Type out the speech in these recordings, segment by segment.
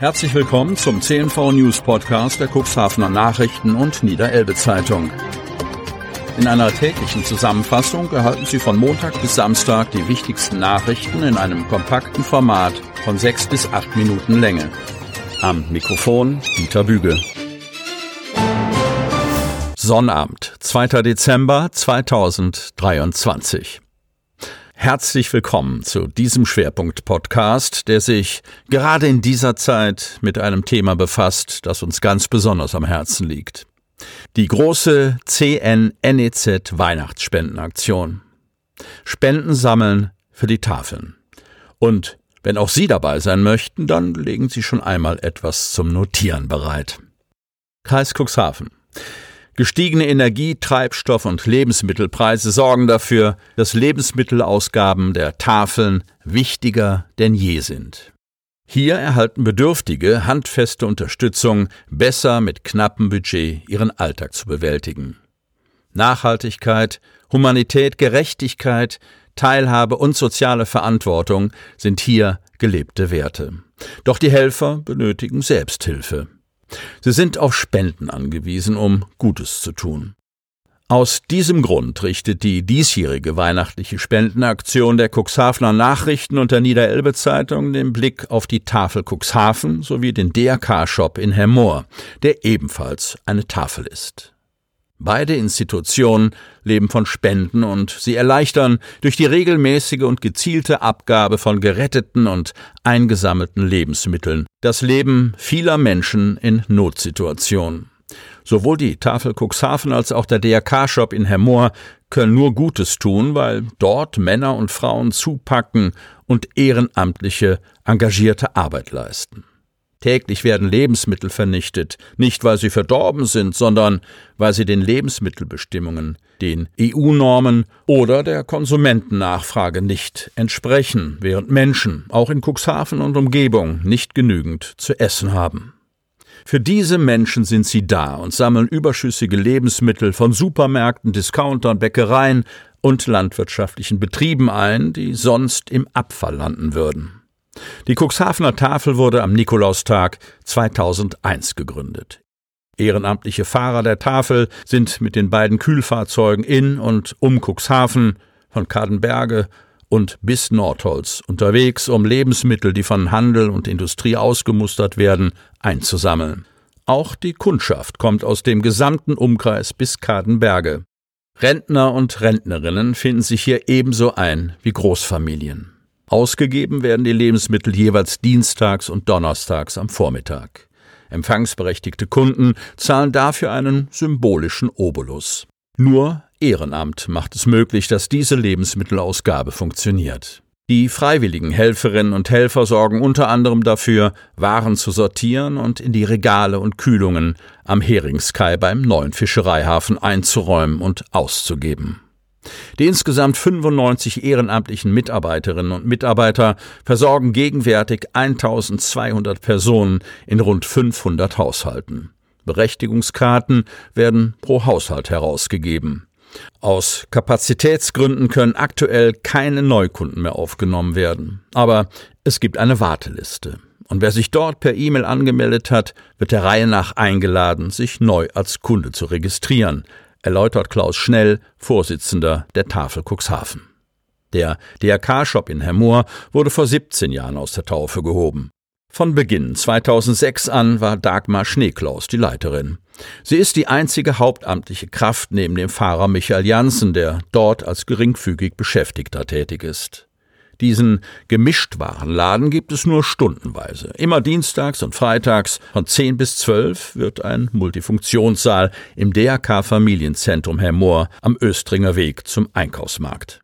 Herzlich willkommen zum CNV News Podcast der Cuxhavener Nachrichten und Niederelbe Zeitung. In einer täglichen Zusammenfassung erhalten Sie von Montag bis Samstag die wichtigsten Nachrichten in einem kompakten Format von sechs bis acht Minuten Länge. Am Mikrofon Dieter Bügel. Sonnabend, 2. Dezember 2023. Herzlich willkommen zu diesem Schwerpunkt-Podcast, der sich gerade in dieser Zeit mit einem Thema befasst, das uns ganz besonders am Herzen liegt. Die große CNNEZ Weihnachtsspendenaktion. Spenden sammeln für die Tafeln. Und wenn auch Sie dabei sein möchten, dann legen Sie schon einmal etwas zum Notieren bereit. Kreis Cuxhaven. Gestiegene Energie-, Treibstoff- und Lebensmittelpreise sorgen dafür, dass Lebensmittelausgaben der Tafeln wichtiger denn je sind. Hier erhalten Bedürftige handfeste Unterstützung, besser mit knappem Budget ihren Alltag zu bewältigen. Nachhaltigkeit, Humanität, Gerechtigkeit, Teilhabe und soziale Verantwortung sind hier gelebte Werte. Doch die Helfer benötigen Selbsthilfe. Sie sind auf Spenden angewiesen, um Gutes zu tun. Aus diesem Grund richtet die diesjährige weihnachtliche Spendenaktion der Cuxhavener Nachrichten und der Niederelbe Zeitung den Blick auf die Tafel Cuxhaven sowie den DRK-Shop in Hemmoor, der ebenfalls eine Tafel ist. Beide Institutionen leben von Spenden und sie erleichtern durch die regelmäßige und gezielte Abgabe von geretteten und eingesammelten Lebensmitteln das Leben vieler Menschen in Notsituationen. Sowohl die Tafel Cuxhaven als auch der DRK-Shop in Hemmoor können nur Gutes tun, weil dort Männer und Frauen zupacken und ehrenamtliche, engagierte Arbeit leisten. Täglich werden Lebensmittel vernichtet, nicht weil sie verdorben sind, sondern weil sie den Lebensmittelbestimmungen, den EU-Normen oder der Konsumentennachfrage nicht entsprechen, während Menschen, auch in Cuxhaven und Umgebung, nicht genügend zu essen haben. Für diese Menschen sind sie da und sammeln überschüssige Lebensmittel von Supermärkten, Discountern, Bäckereien und landwirtschaftlichen Betrieben ein, die sonst im Abfall landen würden. Die Cuxhavener Tafel wurde am Nikolaustag 2001 gegründet. Ehrenamtliche Fahrer der Tafel sind mit den beiden Kühlfahrzeugen in und um Cuxhaven von Kadenberge und bis Nordholz unterwegs, um Lebensmittel, die von Handel und Industrie ausgemustert werden, einzusammeln. Auch die Kundschaft kommt aus dem gesamten Umkreis bis Kadenberge. Rentner und Rentnerinnen finden sich hier ebenso ein wie Großfamilien. Ausgegeben werden die Lebensmittel jeweils dienstags und donnerstags am Vormittag. Empfangsberechtigte Kunden zahlen dafür einen symbolischen Obolus. Nur Ehrenamt macht es möglich, dass diese Lebensmittelausgabe funktioniert. Die freiwilligen Helferinnen und Helfer sorgen unter anderem dafür, Waren zu sortieren und in die Regale und Kühlungen am Heringskai beim neuen Fischereihafen einzuräumen und auszugeben. Die insgesamt 95 ehrenamtlichen Mitarbeiterinnen und Mitarbeiter versorgen gegenwärtig 1200 Personen in rund 500 Haushalten. Berechtigungskarten werden pro Haushalt herausgegeben. Aus Kapazitätsgründen können aktuell keine Neukunden mehr aufgenommen werden. Aber es gibt eine Warteliste. Und wer sich dort per E-Mail angemeldet hat, wird der Reihe nach eingeladen, sich neu als Kunde zu registrieren erläutert Klaus Schnell, Vorsitzender der Tafel Cuxhaven. Der DRK-Shop in Hemmoor wurde vor 17 Jahren aus der Taufe gehoben. Von Beginn 2006 an war Dagmar Schneeklaus die Leiterin. Sie ist die einzige hauptamtliche Kraft neben dem Fahrer Michael Janssen, der dort als geringfügig Beschäftigter tätig ist. Diesen Gemischtwarenladen gibt es nur stundenweise. Immer dienstags und freitags von 10 bis 12 wird ein Multifunktionssaal im DRK Familienzentrum Herr Mohr am Östringer Weg zum Einkaufsmarkt.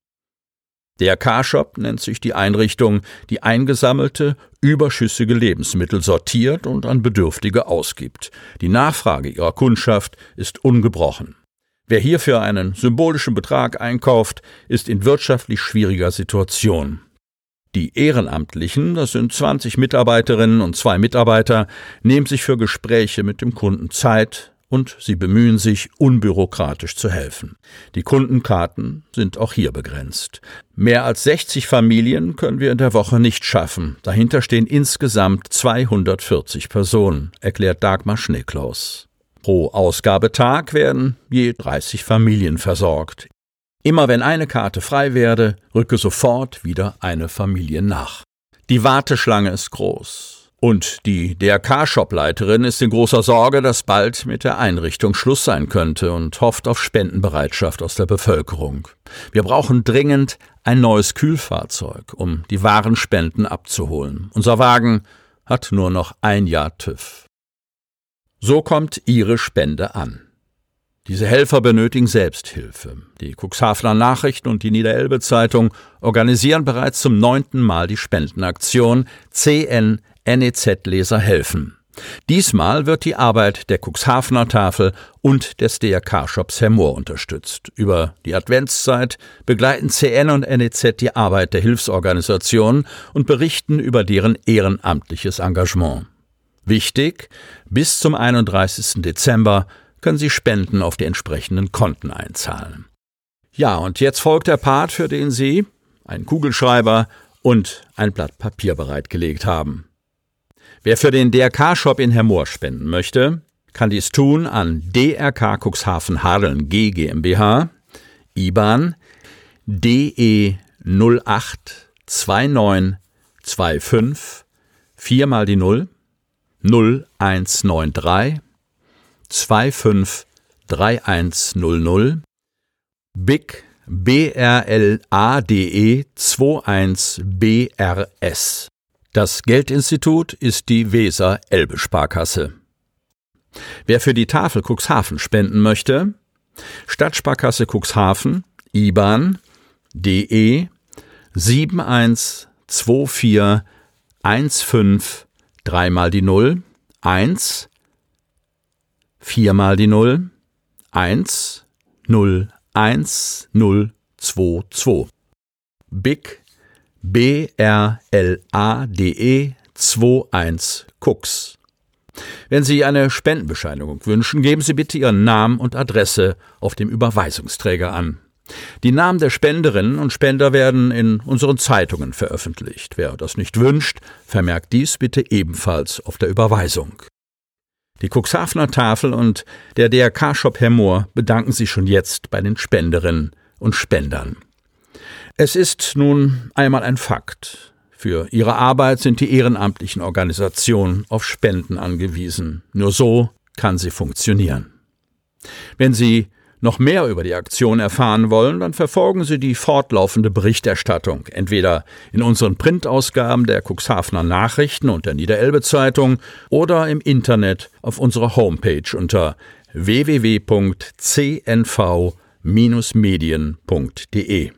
DRK-Shop nennt sich die Einrichtung, die eingesammelte, überschüssige Lebensmittel sortiert und an Bedürftige ausgibt. Die Nachfrage ihrer Kundschaft ist ungebrochen. Wer hierfür einen symbolischen Betrag einkauft, ist in wirtschaftlich schwieriger Situation. Die Ehrenamtlichen, das sind 20 Mitarbeiterinnen und zwei Mitarbeiter, nehmen sich für Gespräche mit dem Kunden Zeit und sie bemühen sich, unbürokratisch zu helfen. Die Kundenkarten sind auch hier begrenzt. Mehr als 60 Familien können wir in der Woche nicht schaffen. Dahinter stehen insgesamt 240 Personen, erklärt Dagmar Schneeklaus. Pro Ausgabetag werden je 30 Familien versorgt. Immer wenn eine Karte frei werde, rücke sofort wieder eine Familie nach. Die Warteschlange ist groß. Und die DRK-Shopleiterin ist in großer Sorge, dass bald mit der Einrichtung Schluss sein könnte und hofft auf Spendenbereitschaft aus der Bevölkerung. Wir brauchen dringend ein neues Kühlfahrzeug, um die wahren Spenden abzuholen. Unser Wagen hat nur noch ein Jahr TÜV. So kommt Ihre Spende an. Diese Helfer benötigen Selbsthilfe. Die Cuxhavener Nachrichten und die Niederelbe Zeitung organisieren bereits zum neunten Mal die Spendenaktion CN NEZ-Leser helfen. Diesmal wird die Arbeit der Cuxhavener Tafel und des DRK-Shops Hermoor unterstützt. Über die Adventszeit begleiten CN und NEZ die Arbeit der Hilfsorganisationen und berichten über deren ehrenamtliches Engagement. Wichtig, bis zum 31. Dezember können Sie Spenden auf die entsprechenden Konten einzahlen. Ja, und jetzt folgt der Part, für den Sie einen Kugelschreiber und ein Blatt Papier bereitgelegt haben. Wer für den DRK-Shop in Hermoor spenden möchte, kann dies tun an DRK Cuxhaven Hadeln G GmbH, IBAN DE 082925 4 mal die 0 0193 253100 BIC BRLADE 21 BRS das Geldinstitut ist die Weser Elbe Sparkasse. Wer für die Tafel Cuxhaven spenden möchte, Stadtsparkasse Cuxhaven, IBAN, DE 712415 3 mal die 0, 1, 4 mal die 0, 1, 0, 1, 0, 2, 2. BIC BRLADE 21 Cooks. Wenn Sie eine Spendenbescheinigung wünschen, geben Sie bitte Ihren Namen und Adresse auf dem Überweisungsträger an. Die Namen der Spenderinnen und Spender werden in unseren Zeitungen veröffentlicht. Wer das nicht wünscht, vermerkt dies bitte ebenfalls auf der Überweisung. Die Cuxhavener Tafel und der DRK-Shop Hermoor bedanken sich schon jetzt bei den Spenderinnen und Spendern. Es ist nun einmal ein Fakt. Für ihre Arbeit sind die ehrenamtlichen Organisationen auf Spenden angewiesen. Nur so kann sie funktionieren. Wenn Sie noch mehr über die Aktion erfahren wollen, dann verfolgen Sie die fortlaufende Berichterstattung, entweder in unseren Printausgaben der Cuxhavener Nachrichten und der Niederelbe Zeitung oder im Internet auf unserer Homepage unter www.cnv-medien.de.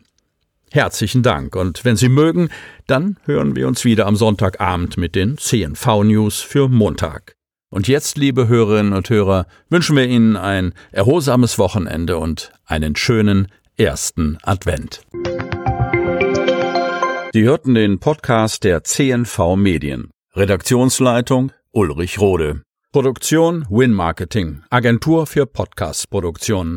Herzlichen Dank und wenn Sie mögen, dann hören wir uns wieder am Sonntagabend mit den CNV News für Montag. Und jetzt, liebe Hörerinnen und Hörer, wünschen wir Ihnen ein erholsames Wochenende und einen schönen ersten Advent. Sie hörten den Podcast der CNV Medien. Redaktionsleitung Ulrich Rode. Produktion Win Marketing, Agentur für Podcast-Produktionen.